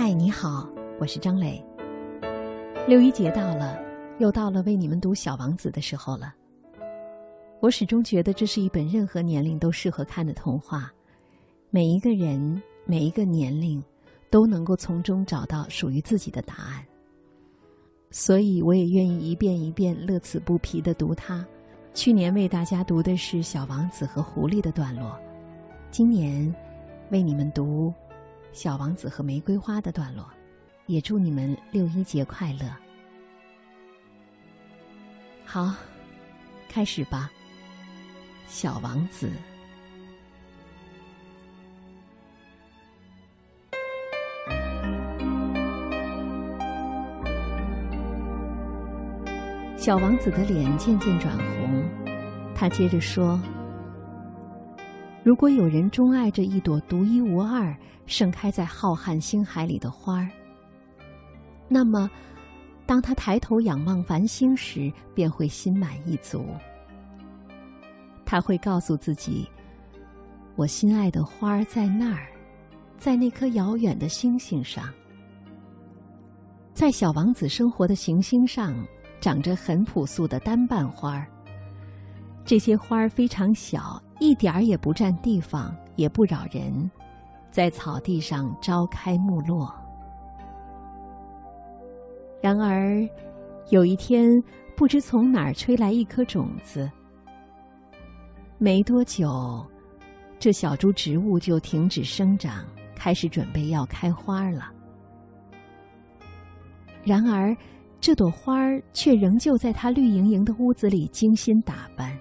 嗨，你好，我是张磊。六一节到了，又到了为你们读《小王子》的时候了。我始终觉得这是一本任何年龄都适合看的童话，每一个人、每一个年龄都能够从中找到属于自己的答案。所以，我也愿意一遍一遍乐此不疲的读它。去年为大家读的是《小王子和狐狸》的段落，今年为你们读《小王子和玫瑰花》的段落。也祝你们六一节快乐。好，开始吧，《小王子》。小王子的脸渐渐转红，他接着说：“如果有人钟爱着一朵独一无二、盛开在浩瀚星海里的花儿，那么，当他抬头仰望繁星时，便会心满意足。他会告诉自己：“我心爱的花儿在那儿，在那颗遥远的星星上，在小王子生活的行星上。”长着很朴素的单瓣花儿，这些花儿非常小，一点儿也不占地方，也不扰人，在草地上朝开暮落。然而，有一天，不知从哪儿吹来一颗种子，没多久，这小株植物就停止生长，开始准备要开花了。然而，这朵花儿却仍旧在它绿莹莹的屋子里精心打扮。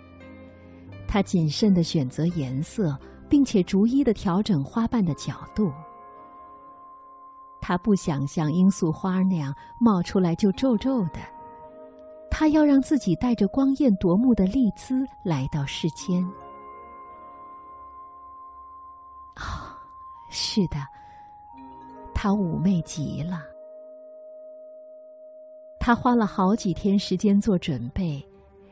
他谨慎的选择颜色，并且逐一的调整花瓣的角度。他不想像罂粟花那样冒出来就皱皱的，他要让自己带着光艳夺目的丽姿来到世间。哦，是的，她妩媚极了。他花了好几天时间做准备，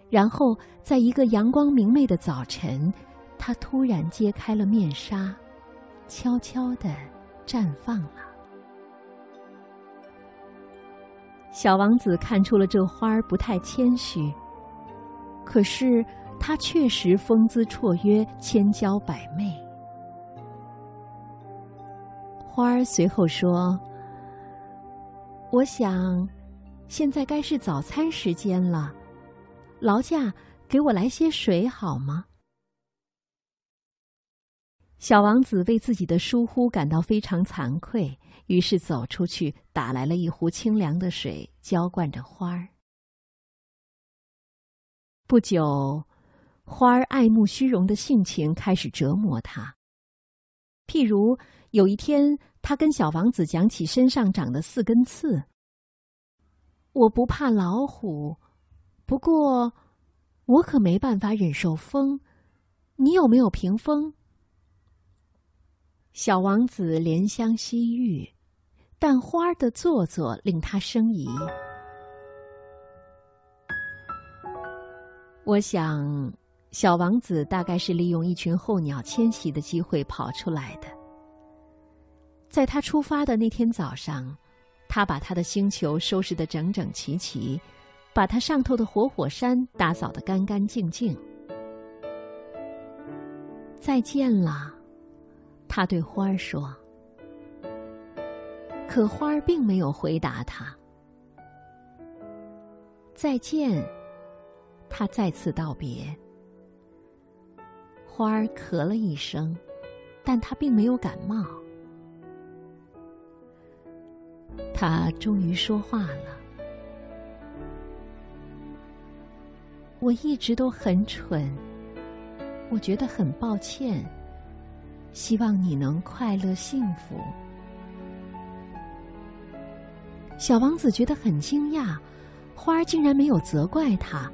然后在一个阳光明媚的早晨，他突然揭开了面纱，悄悄地绽放了。小王子看出了这花儿不太谦虚，可是它确实风姿绰约、千娇百媚。花儿随后说：“我想。”现在该是早餐时间了，劳驾，给我来些水好吗？小王子为自己的疏忽感到非常惭愧，于是走出去打来了一壶清凉的水，浇灌着花儿。不久，花儿爱慕虚荣的性情开始折磨他。譬如有一天，他跟小王子讲起身上长的四根刺。我不怕老虎，不过我可没办法忍受风。你有没有屏风？小王子怜香惜玉，但花儿的做作令他生疑。我想，小王子大概是利用一群候鸟迁徙的机会跑出来的。在他出发的那天早上。他把他的星球收拾得整整齐齐，把他上头的活火山打扫得干干净净。再见了，他对花儿说。可花儿并没有回答他。再见，他再次道别。花儿咳了一声，但他并没有感冒。他终于说话了。我一直都很蠢，我觉得很抱歉。希望你能快乐幸福。小王子觉得很惊讶，花儿竟然没有责怪他。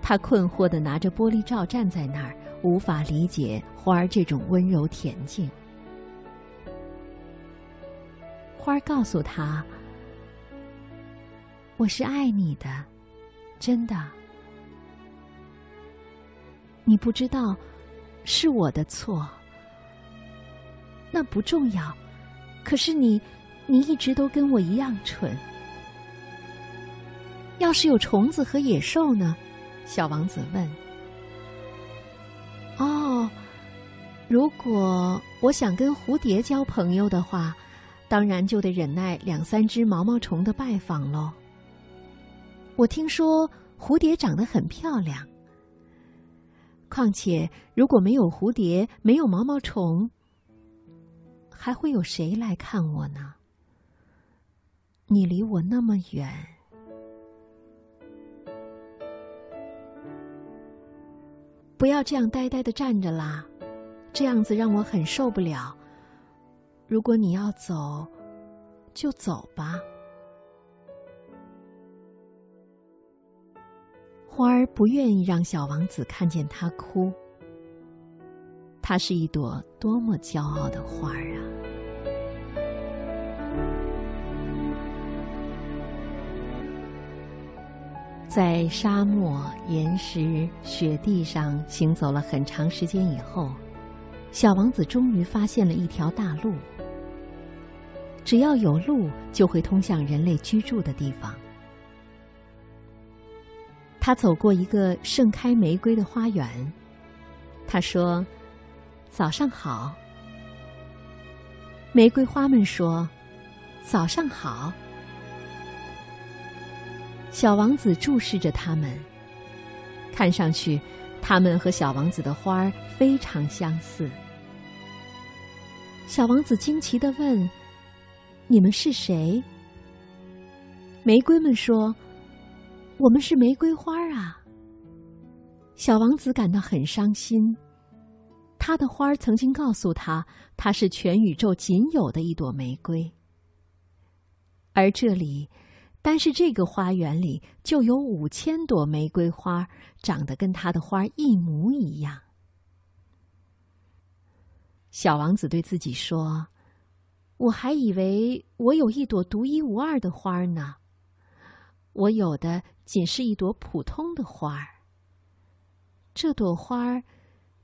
他困惑的拿着玻璃罩站在那儿，无法理解花儿这种温柔恬静。花儿告诉他：“我是爱你的，真的。你不知道，是我的错。那不重要。可是你，你一直都跟我一样蠢。要是有虫子和野兽呢？小王子问。哦，如果我想跟蝴蝶交朋友的话，当然就得忍耐两三只毛毛虫的拜访喽。我听说蝴蝶长得很漂亮。况且，如果没有蝴蝶，没有毛毛虫，还会有谁来看我呢？你离我那么远，不要这样呆呆的站着啦，这样子让我很受不了。如果你要走，就走吧。花儿不愿意让小王子看见他哭。它是一朵多么骄傲的花儿啊！在沙漠、岩石、雪地上行走了很长时间以后，小王子终于发现了一条大路。只要有路，就会通向人类居住的地方。他走过一个盛开玫瑰的花园，他说：“早上好。”玫瑰花们说：“早上好。”小王子注视着他们，看上去，他们和小王子的花儿非常相似。小王子惊奇的问：“你们是谁？”玫瑰们说。我们是玫瑰花啊！小王子感到很伤心。他的花曾经告诉他，它是全宇宙仅有的一朵玫瑰。而这里，单是这个花园里就有五千朵玫瑰花，长得跟他的花一模一样。小王子对自己说：“我还以为我有一朵独一无二的花呢。”我有的仅是一朵普通的花儿。这朵花儿，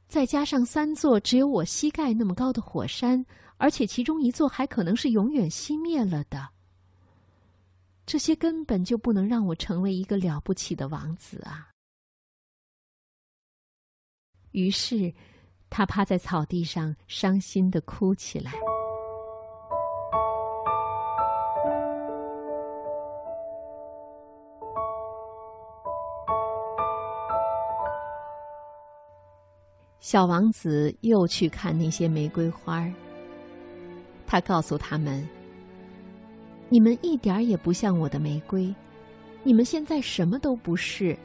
再加上三座只有我膝盖那么高的火山，而且其中一座还可能是永远熄灭了的。这些根本就不能让我成为一个了不起的王子啊！于是，他趴在草地上，伤心的哭起来。小王子又去看那些玫瑰花儿。他告诉他们：“你们一点也不像我的玫瑰，你们现在什么都不是。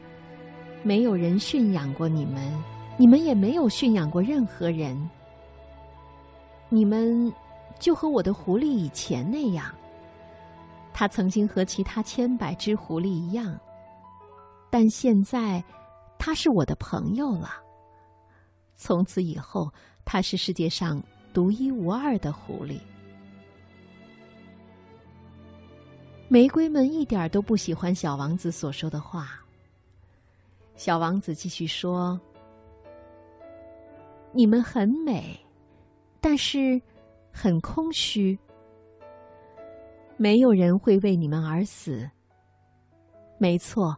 没有人驯养过你们，你们也没有驯养过任何人。你们就和我的狐狸以前那样，他曾经和其他千百只狐狸一样，但现在他是我的朋友了。”从此以后，他是世界上独一无二的狐狸。玫瑰们一点都不喜欢小王子所说的话。小王子继续说：“你们很美，但是很空虚。没有人会为你们而死。没错。”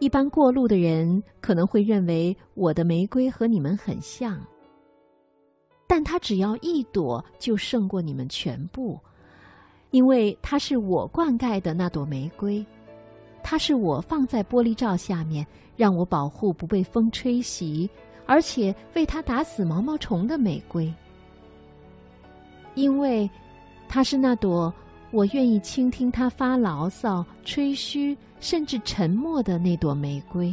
一般过路的人可能会认为我的玫瑰和你们很像，但它只要一朵就胜过你们全部，因为它是我灌溉的那朵玫瑰，它是我放在玻璃罩下面让我保护不被风吹袭，而且为它打死毛毛虫的玫瑰，因为它是那朵。我愿意倾听它发牢骚、吹嘘，甚至沉默的那朵玫瑰，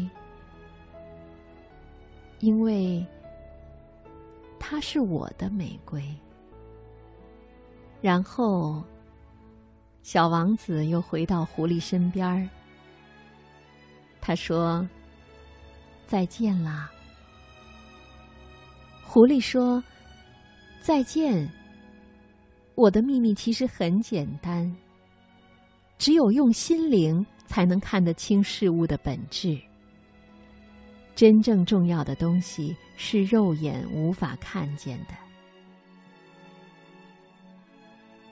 因为它是我的玫瑰。然后，小王子又回到狐狸身边儿。他说：“再见啦。”狐狸说：“再见。”我的秘密其实很简单，只有用心灵才能看得清事物的本质。真正重要的东西是肉眼无法看见的。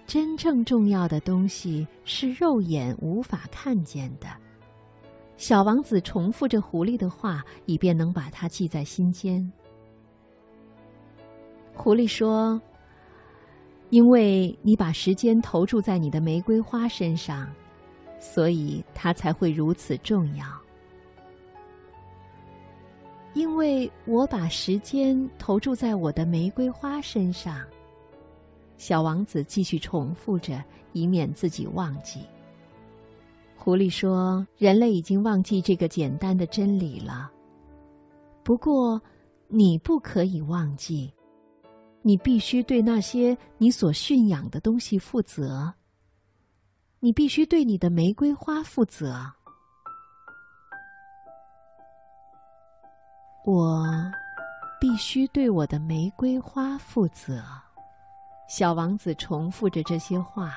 真正重要的东西是肉眼无法看见的。小王子重复着狐狸的话，以便能把它记在心间。狐狸说：“因为你把时间投注在你的玫瑰花身上，所以它才会如此重要。”因为我把时间投注在我的玫瑰花身上，小王子继续重复着，以免自己忘记。狐狸说：“人类已经忘记这个简单的真理了。不过，你不可以忘记，你必须对那些你所驯养的东西负责。你必须对你的玫瑰花负责。”我必须对我的玫瑰花负责。小王子重复着这些话，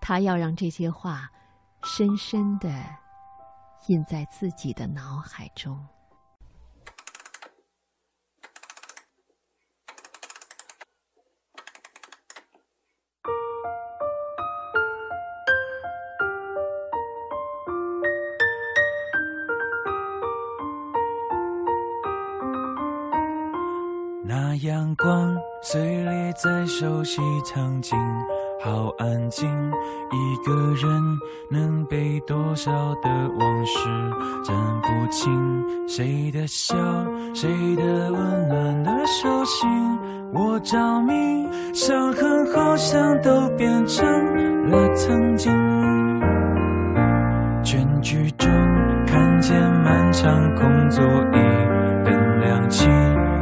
他要让这些话深深的印在自己的脑海中。阳光碎裂在熟悉场景，好安静。一个人能被多少的往事占不清？谁的笑，谁的温暖的手心，我着迷。伤痕好像都变成了曾经。全剧终看见漫长空座椅灯亮起。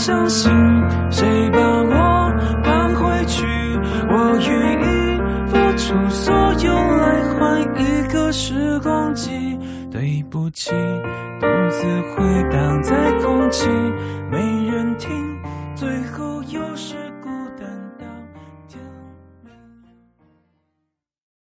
相信，谁把我放回去？我愿意付出所有来换一个时光机。对不起，独自回荡在空气，没人听，最后。